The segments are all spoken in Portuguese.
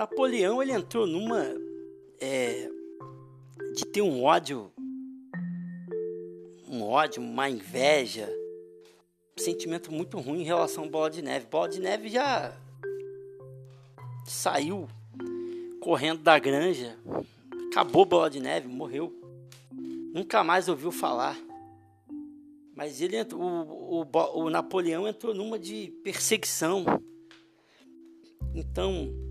Napoleão ele entrou numa é, de ter um ódio, um ódio, uma inveja, um sentimento muito ruim em relação ao Bola de Neve. Bola de Neve já saiu correndo da granja, acabou Bola de Neve, morreu. Nunca mais ouviu falar. Mas ele entrou, o, o, o Napoleão entrou numa de perseguição. Então,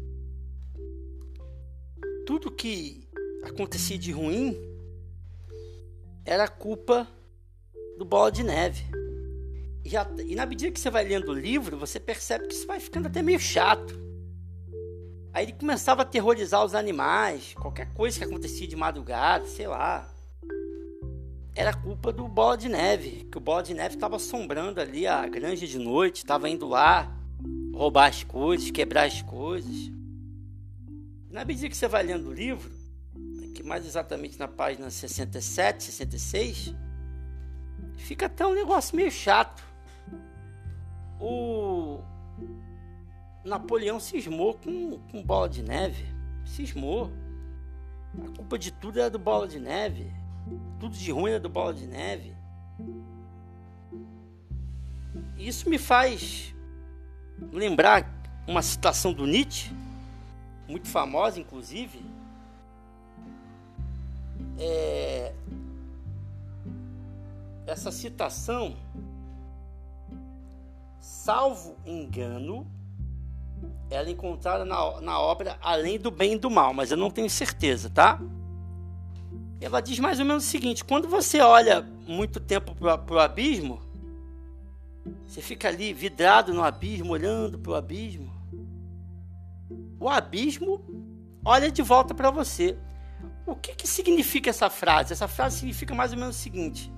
tudo que acontecia de ruim era culpa do Bola de Neve. E, e na medida que você vai lendo o livro, você percebe que isso vai ficando até meio chato. Aí ele começava a aterrorizar os animais, qualquer coisa que acontecia de madrugada, sei lá. Era culpa do Bola de Neve, que o Bola de Neve estava assombrando ali a granja de noite, estava indo lá roubar as coisas, quebrar as coisas. Na medida que você vai lendo o livro, que mais exatamente na página 67, 66, fica até um negócio meio chato. O Napoleão cismou com, com bola de neve. Cismou. A culpa de tudo era do bola de neve. Tudo de ruim era do bola de neve. Isso me faz lembrar uma citação do Nietzsche, muito famosa inclusive. É... Essa citação, salvo engano, ela é encontrada na, na obra Além do Bem e do Mal, mas eu não tenho certeza, tá? Ela diz mais ou menos o seguinte: quando você olha muito tempo para o abismo, você fica ali vidrado no abismo, olhando para o abismo. O abismo olha de volta para você. O que, que significa essa frase? Essa frase significa mais ou menos o seguinte: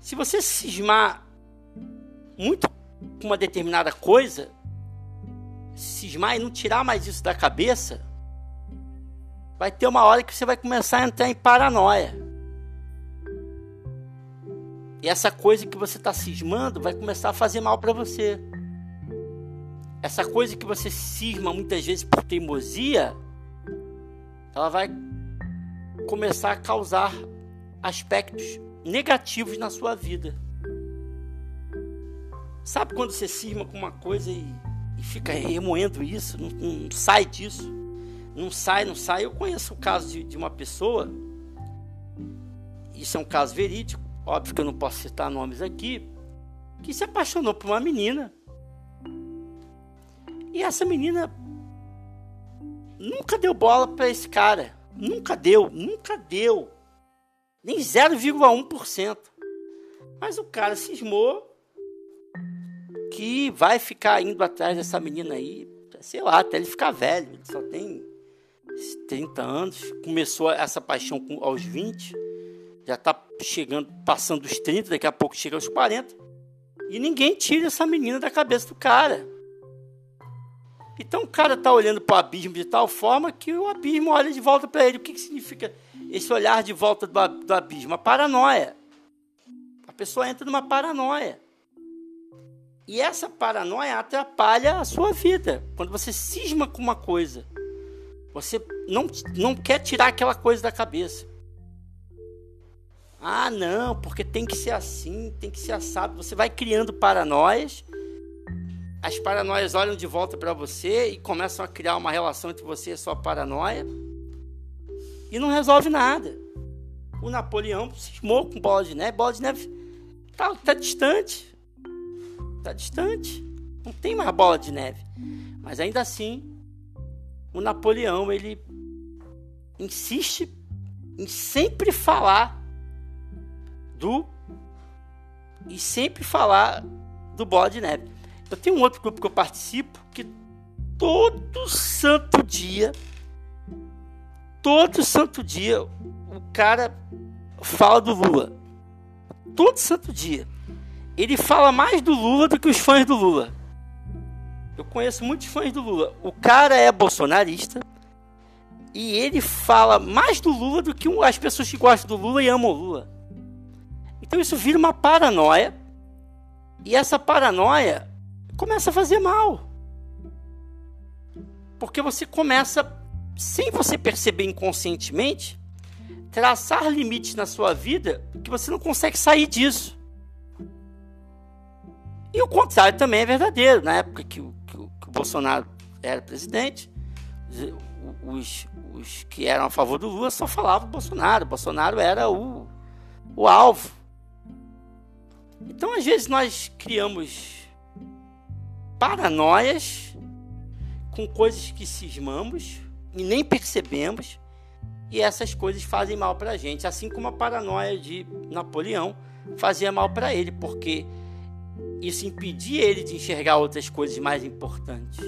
se você cismar muito com uma determinada coisa, cismar e não tirar mais isso da cabeça, vai ter uma hora que você vai começar a entrar em paranoia. E essa coisa que você está cismando vai começar a fazer mal para você. Essa coisa que você cisma muitas vezes por teimosia, ela vai começar a causar aspectos negativos na sua vida. Sabe quando você cisma com uma coisa e e fica remoendo isso, não, não, sai disso, não sai, não sai. Eu conheço o caso de, de uma pessoa, isso é um caso verídico, óbvio que eu não posso citar nomes aqui, que se apaixonou por uma menina. E essa menina nunca deu bola para esse cara. Nunca deu, nunca deu. Nem 0,1%. Mas o cara cismou que vai ficar indo atrás dessa menina aí, sei lá, até ele ficar velho. Ele só tem 30 anos, começou essa paixão aos 20, já está chegando, passando dos 30, daqui a pouco chega aos 40. E ninguém tira essa menina da cabeça do cara. Então o cara está olhando para o abismo de tal forma que o abismo olha de volta para ele. O que, que significa esse olhar de volta do, do abismo? A paranoia. A pessoa entra numa paranoia. E essa paranoia atrapalha a sua vida. Quando você cisma com uma coisa, você não, não quer tirar aquela coisa da cabeça. Ah, não, porque tem que ser assim, tem que ser assado. Você vai criando paranoias. As paranoias olham de volta para você e começam a criar uma relação entre você e sua paranoia. E não resolve nada. O Napoleão cismou com bola de neve. Bola de neve tá, tá distante está distante. Não tem mais bola de neve. Mas ainda assim, o Napoleão ele insiste em sempre falar do e sempre falar do bola de neve. Eu tenho um outro grupo que eu participo que todo santo dia, todo santo dia, o cara fala do Lula. Todo santo dia ele fala mais do Lula do que os fãs do Lula. Eu conheço muitos fãs do Lula. O cara é bolsonarista e ele fala mais do Lula do que as pessoas que gostam do Lula e amam o Lula. Então isso vira uma paranoia e essa paranoia começa a fazer mal. Porque você começa, sem você perceber inconscientemente, traçar limites na sua vida que você não consegue sair disso. E o contrário também é verdadeiro. Na época que o, que o, que o Bolsonaro era presidente, os, os que eram a favor do Lula só falavam Bolsonaro. Bolsonaro era o, o alvo. Então, às vezes, nós criamos paranoias com coisas que cismamos e nem percebemos, e essas coisas fazem mal para a gente, assim como a paranoia de Napoleão fazia mal para ele, porque isso impedia ele de enxergar outras coisas mais importantes.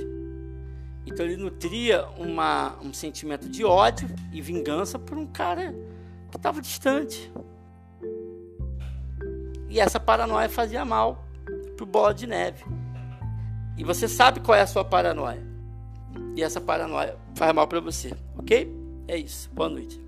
Então ele nutria uma, um sentimento de ódio e vingança por um cara que estava distante. E essa paranoia fazia mal pro bola de neve. E você sabe qual é a sua paranoia. E essa paranoia faz mal para você, ok? É isso. Boa noite.